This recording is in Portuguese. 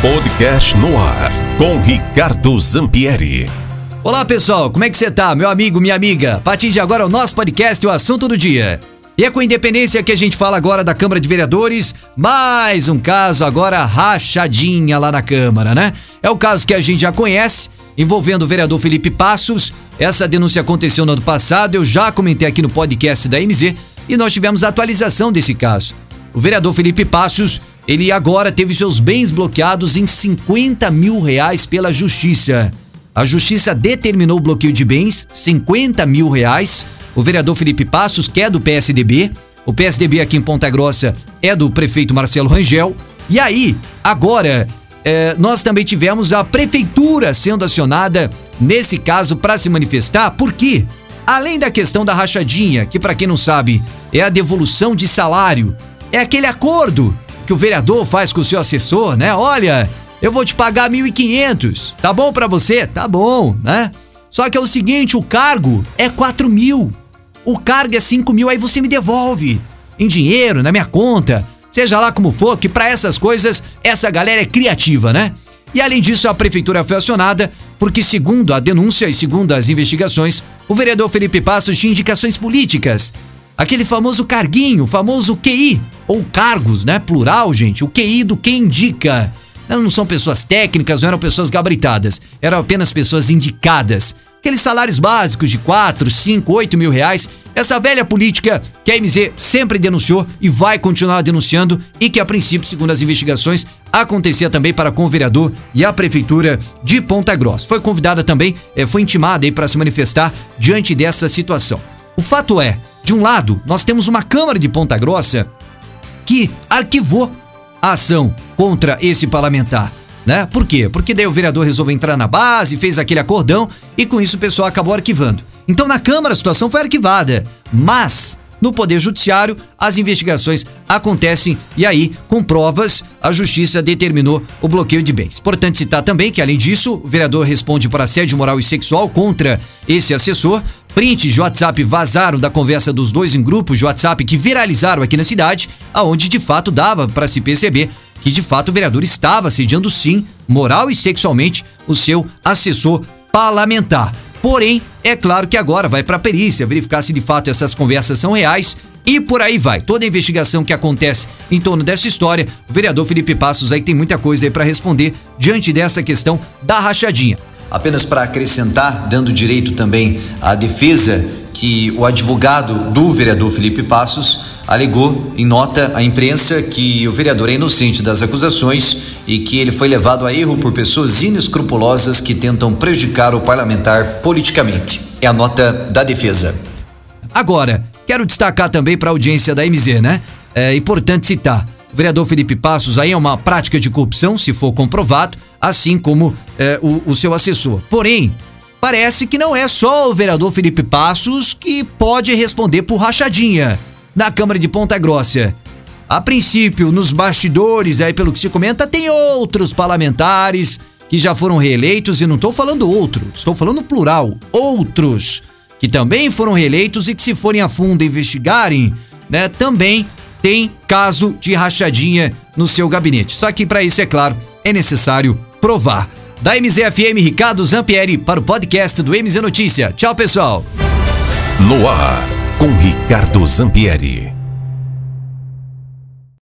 Podcast no ar com Ricardo Zampieri. Olá pessoal, como é que você tá, meu amigo, minha amiga? A partir de agora o nosso podcast o assunto do dia. E é com independência que a gente fala agora da Câmara de Vereadores, mais um caso agora rachadinha lá na Câmara, né? É o caso que a gente já conhece, envolvendo o vereador Felipe Passos. Essa denúncia aconteceu no ano passado, eu já comentei aqui no podcast da MZ e nós tivemos a atualização desse caso. O vereador Felipe Passos, ele agora teve seus bens bloqueados em 50 mil reais pela justiça. A justiça determinou o bloqueio de bens, 50 mil reais. O vereador Felipe Passos, que é do PSDB, o PSDB aqui em Ponta Grossa é do prefeito Marcelo Rangel. E aí, agora, é, nós também tivemos a prefeitura sendo acionada nesse caso para se manifestar, porque além da questão da rachadinha, que para quem não sabe é a devolução de salário, é aquele acordo que o vereador faz com o seu assessor, né? Olha, eu vou te pagar 1.500, tá bom para você? Tá bom, né? Só que é o seguinte, o cargo é 4 mil. O cargo é 5 mil, aí você me devolve. Em dinheiro, na minha conta. Seja lá como for, que para essas coisas, essa galera é criativa, né? E além disso, a prefeitura foi acionada porque, segundo a denúncia e segundo as investigações, o vereador Felipe Passos tinha indicações políticas. Aquele famoso carguinho, famoso QI, ou cargos, né? Plural, gente. O QI do que indica. Não são pessoas técnicas, não eram pessoas gabaritadas, eram apenas pessoas indicadas. Aqueles salários básicos de 4, 5, 8 mil reais, essa velha política que a MZ sempre denunciou e vai continuar denunciando e que a princípio, segundo as investigações, acontecia também para com o vereador e a prefeitura de Ponta Grossa. Foi convidada também, eh, foi intimada aí para se manifestar diante dessa situação. O fato é, de um lado, nós temos uma Câmara de Ponta Grossa que arquivou a ação contra esse parlamentar. Né? Por quê? Porque daí o vereador resolveu entrar na base, fez aquele acordão e com isso o pessoal acabou arquivando. Então na Câmara a situação foi arquivada, mas no Poder Judiciário as investigações acontecem e aí, com provas, a Justiça determinou o bloqueio de bens. Importante citar também que, além disso, o vereador responde por assédio moral e sexual contra esse assessor. Prints de WhatsApp vazaram da conversa dos dois em grupos de WhatsApp que viralizaram aqui na cidade, aonde de fato dava para se perceber que de fato o vereador estava assediando sim, moral e sexualmente, o seu assessor parlamentar. Porém, é claro que agora vai para a perícia verificar se de fato essas conversas são reais e por aí vai. Toda a investigação que acontece em torno dessa história, o vereador Felipe Passos aí tem muita coisa aí para responder diante dessa questão da rachadinha. Apenas para acrescentar, dando direito também à defesa que o advogado do vereador Felipe Passos alegou em nota à imprensa que o vereador é inocente das acusações e que ele foi levado a erro por pessoas inescrupulosas que tentam prejudicar o parlamentar politicamente. É a nota da defesa. Agora, quero destacar também para a audiência da MZ, né? É importante citar. Vereador Felipe Passos aí é uma prática de corrupção, se for comprovado, assim como é, o, o seu assessor. Porém, parece que não é só o vereador Felipe Passos que pode responder por rachadinha na Câmara de Ponta Grossa. A princípio, nos bastidores, aí pelo que se comenta, tem outros parlamentares que já foram reeleitos, e não estou falando outros, estou falando plural, outros, que também foram reeleitos e que se forem a fundo investigarem, né, também tem caso de rachadinha no seu gabinete. Só que para isso, é claro, é necessário provar. Da MZFM, Ricardo Zampieri, para o podcast do MZ Notícia. Tchau, pessoal. No ar com Ricardo Zampieri.